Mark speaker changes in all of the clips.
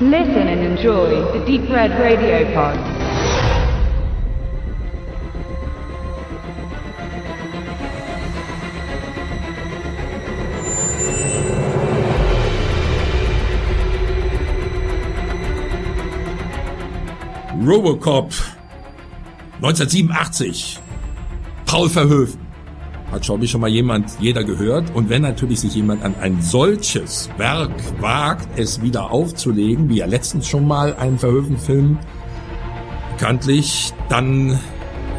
Speaker 1: Listen and enjoy the Deep Red Radio Pod.
Speaker 2: Robocop 1987. Paul Verhoeven. Hat schon, schon mal jemand, jeder gehört. Und wenn natürlich sich jemand an ein solches Werk wagt, es wieder aufzulegen, wie ja letztens schon mal einen Verhoeven-Film, bekanntlich, dann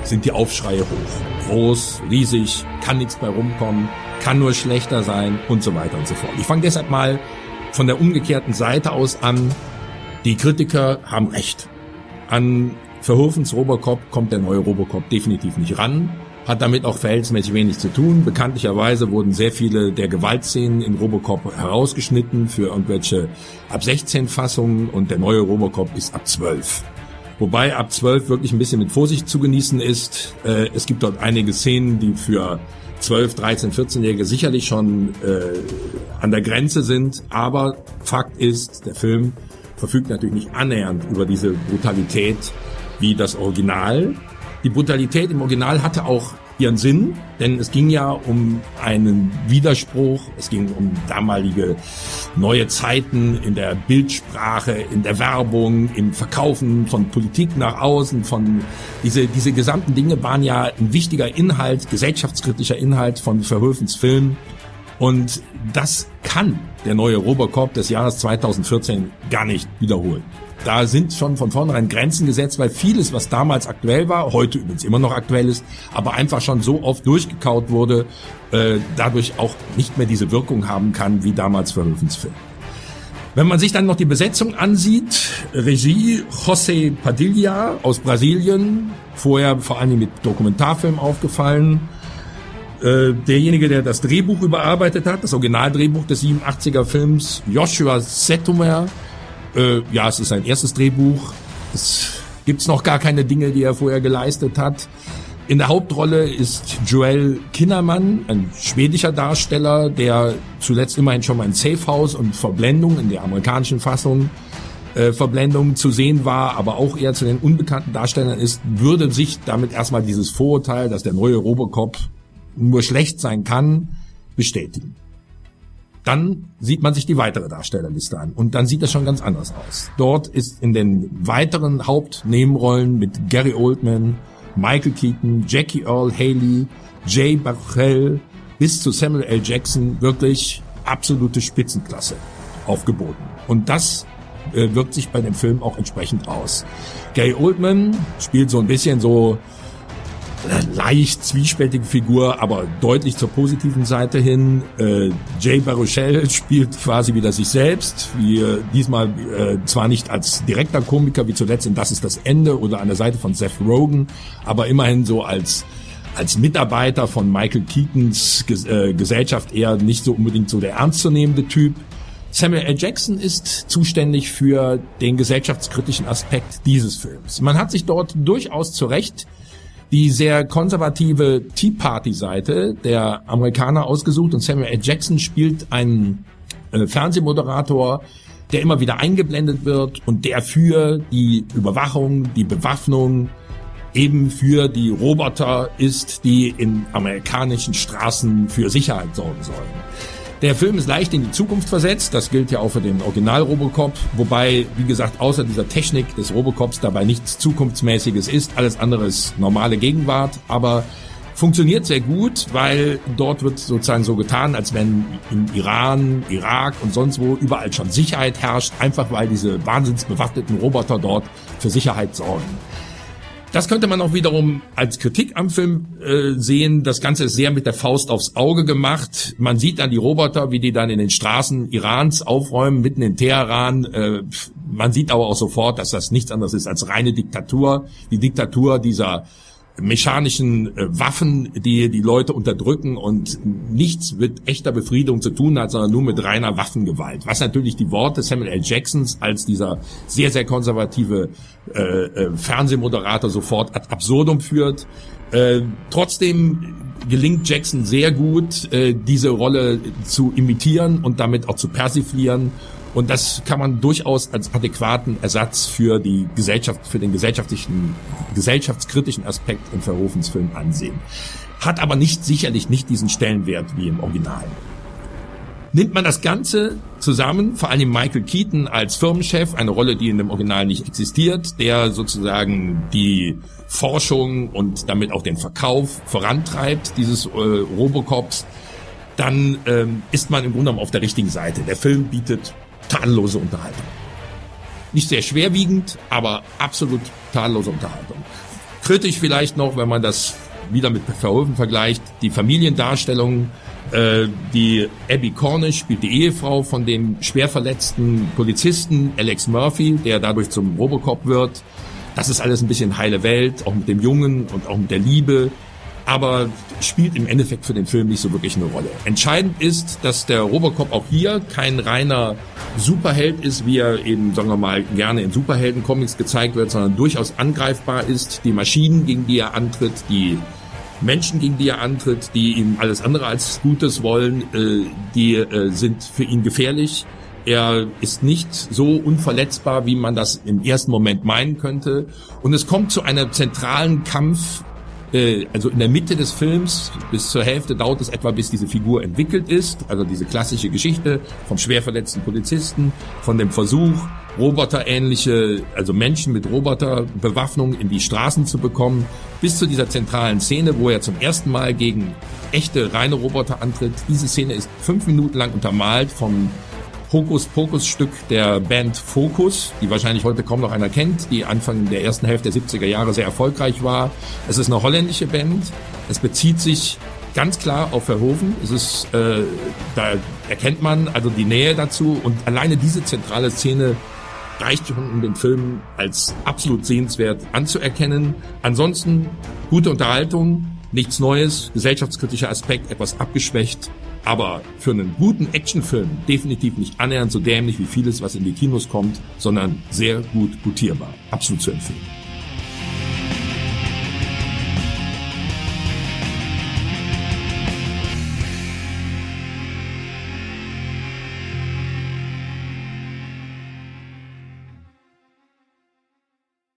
Speaker 2: sind die Aufschreie hoch. Groß, riesig, kann nichts bei rumkommen, kann nur schlechter sein und so weiter und so fort. Ich fange deshalb mal von der umgekehrten Seite aus an. Die Kritiker haben recht. An Verhofens Robocop kommt der neue Robocop definitiv nicht ran, hat damit auch verhältnismäßig wenig zu tun. Bekanntlicherweise wurden sehr viele der Gewaltszenen in Robocop herausgeschnitten für irgendwelche ab 16 Fassungen und der neue Robocop ist ab 12. Wobei ab 12 wirklich ein bisschen mit Vorsicht zu genießen ist. Äh, es gibt dort einige Szenen, die für 12, 13, 14-Jährige sicherlich schon äh, an der Grenze sind. Aber Fakt ist, der Film verfügt natürlich nicht annähernd über diese Brutalität wie das Original. Die Brutalität im Original hatte auch ihren Sinn, denn es ging ja um einen Widerspruch, es ging um damalige neue Zeiten in der Bildsprache, in der Werbung, im Verkaufen von Politik nach außen, von diese diese gesamten Dinge waren ja ein wichtiger Inhalt, gesellschaftskritischer Inhalt von Verhöfens Film und das kann der neue Robocop des Jahres 2014 gar nicht wiederholen. Da sind schon von vornherein Grenzen gesetzt, weil vieles, was damals aktuell war, heute übrigens immer noch aktuell ist, aber einfach schon so oft durchgekaut wurde, äh, dadurch auch nicht mehr diese Wirkung haben kann wie damals für Film. Wenn man sich dann noch die Besetzung ansieht, Regie José Padilla aus Brasilien, vorher vor allem mit Dokumentarfilm aufgefallen, äh, derjenige, der das Drehbuch überarbeitet hat, das Originaldrehbuch des 87er Films, Joshua Setumer. Äh, ja, es ist sein erstes Drehbuch. Es gibt's noch gar keine Dinge, die er vorher geleistet hat. In der Hauptrolle ist Joel Kinnermann, ein schwedischer Darsteller, der zuletzt immerhin schon mal in Safe House und Verblendung in der amerikanischen Fassung äh, Verblendung zu sehen war, aber auch eher zu den unbekannten Darstellern ist, würde sich damit erstmal dieses Vorurteil, dass der neue Robocop nur schlecht sein kann, bestätigen. Dann sieht man sich die weitere Darstellerliste an und dann sieht das schon ganz anders aus. Dort ist in den weiteren Hauptnebenrollen mit Gary Oldman, Michael Keaton, Jackie Earl Haley, Jay Bachel bis zu Samuel L. Jackson wirklich absolute Spitzenklasse aufgeboten. Und das äh, wirkt sich bei dem Film auch entsprechend aus. Gary Oldman spielt so ein bisschen so leicht zwiespältige Figur, aber deutlich zur positiven Seite hin. Äh, Jay Baruchel spielt quasi wieder sich selbst, wie äh, diesmal äh, zwar nicht als direkter Komiker wie zuletzt in Das ist das Ende oder an der Seite von Seth Rogen, aber immerhin so als als Mitarbeiter von Michael Keatons Ges äh, Gesellschaft eher nicht so unbedingt so der ernstzunehmende Typ. Samuel L. Jackson ist zuständig für den gesellschaftskritischen Aspekt dieses Films. Man hat sich dort durchaus zu Recht die sehr konservative Tea Party Seite der Amerikaner ausgesucht und Samuel L. Jackson spielt einen äh, Fernsehmoderator, der immer wieder eingeblendet wird und der für die Überwachung, die Bewaffnung, eben für die Roboter ist, die in amerikanischen Straßen für Sicherheit sorgen sollen. Der Film ist leicht in die Zukunft versetzt, das gilt ja auch für den Original Robocop, wobei, wie gesagt, außer dieser Technik des Robocops dabei nichts Zukunftsmäßiges ist, alles andere ist normale Gegenwart, aber funktioniert sehr gut, weil dort wird sozusagen so getan, als wenn im Iran, Irak und sonst wo überall schon Sicherheit herrscht, einfach weil diese wahnsinnsbewaffneten Roboter dort für Sicherheit sorgen. Das könnte man auch wiederum als Kritik am Film äh, sehen. Das Ganze ist sehr mit der Faust aufs Auge gemacht. Man sieht dann die Roboter, wie die dann in den Straßen Irans aufräumen, mitten in Teheran. Äh, man sieht aber auch sofort, dass das nichts anderes ist als reine Diktatur. Die Diktatur dieser mechanischen äh, Waffen, die die Leute unterdrücken und nichts mit echter Befriedung zu tun hat, sondern nur mit reiner Waffengewalt. Was natürlich die Worte Samuel L. Jacksons als dieser sehr, sehr konservative äh, äh, Fernsehmoderator sofort ad absurdum führt. Äh, trotzdem gelingt Jackson sehr gut, äh, diese Rolle zu imitieren und damit auch zu persiflieren. Und das kann man durchaus als adäquaten Ersatz für die Gesellschaft, für den gesellschaftlichen, gesellschaftskritischen Aspekt in Verhofens Film ansehen. Hat aber nicht, sicherlich nicht diesen Stellenwert wie im Original. Nimmt man das Ganze zusammen, vor allem Michael Keaton als Firmenchef, eine Rolle, die in dem Original nicht existiert, der sozusagen die Forschung und damit auch den Verkauf vorantreibt, dieses äh, Robocops, dann ähm, ist man im Grunde genommen auf der richtigen Seite. Der Film bietet tadellose Unterhaltung. Nicht sehr schwerwiegend, aber absolut tadellose Unterhaltung. Kritisch vielleicht noch, wenn man das wieder mit Verhoeven vergleicht, die Familiendarstellung, äh, die Abby Cornish spielt die Ehefrau von dem schwer verletzten Polizisten Alex Murphy, der dadurch zum Robocop wird. Das ist alles ein bisschen heile Welt, auch mit dem Jungen und auch mit der Liebe aber spielt im Endeffekt für den Film nicht so wirklich eine Rolle. Entscheidend ist, dass der Robocop auch hier kein reiner Superheld ist, wie er eben, sagen wir mal, gerne in Superhelden-Comics gezeigt wird, sondern durchaus angreifbar ist. Die Maschinen, gegen die er antritt, die Menschen, gegen die er antritt, die ihm alles andere als Gutes wollen, äh, die äh, sind für ihn gefährlich. Er ist nicht so unverletzbar, wie man das im ersten Moment meinen könnte. Und es kommt zu einem zentralen Kampf äh, also in der Mitte des Films, bis zur Hälfte dauert es etwa, bis diese Figur entwickelt ist. Also diese klassische Geschichte vom schwer verletzten Polizisten, von dem Versuch, roboterähnliche, also Menschen mit Roboterbewaffnung in die Straßen zu bekommen, bis zu dieser zentralen Szene, wo er zum ersten Mal gegen echte, reine Roboter antritt. Diese Szene ist fünf Minuten lang untermalt vom Hokus-Pokus-Stück der Band Focus, die wahrscheinlich heute kaum noch einer kennt, die Anfang der ersten Hälfte der 70er Jahre sehr erfolgreich war. Es ist eine holländische Band. Es bezieht sich ganz klar auf Verhoeven. Es ist, äh, da erkennt man also die Nähe dazu und alleine diese zentrale Szene reicht schon, um den Film als absolut sehenswert anzuerkennen. Ansonsten gute Unterhaltung, nichts Neues, gesellschaftskritischer Aspekt etwas abgeschwächt, aber für einen guten Actionfilm definitiv nicht annähernd so dämlich wie vieles, was in die Kinos kommt, sondern sehr gut gutierbar. Absolut zu empfehlen.